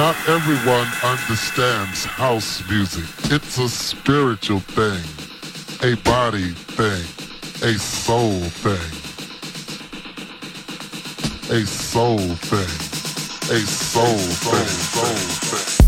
Not everyone understands house music. It's a spiritual thing, a body thing, a soul thing. A soul thing, a soul thing, soul thing.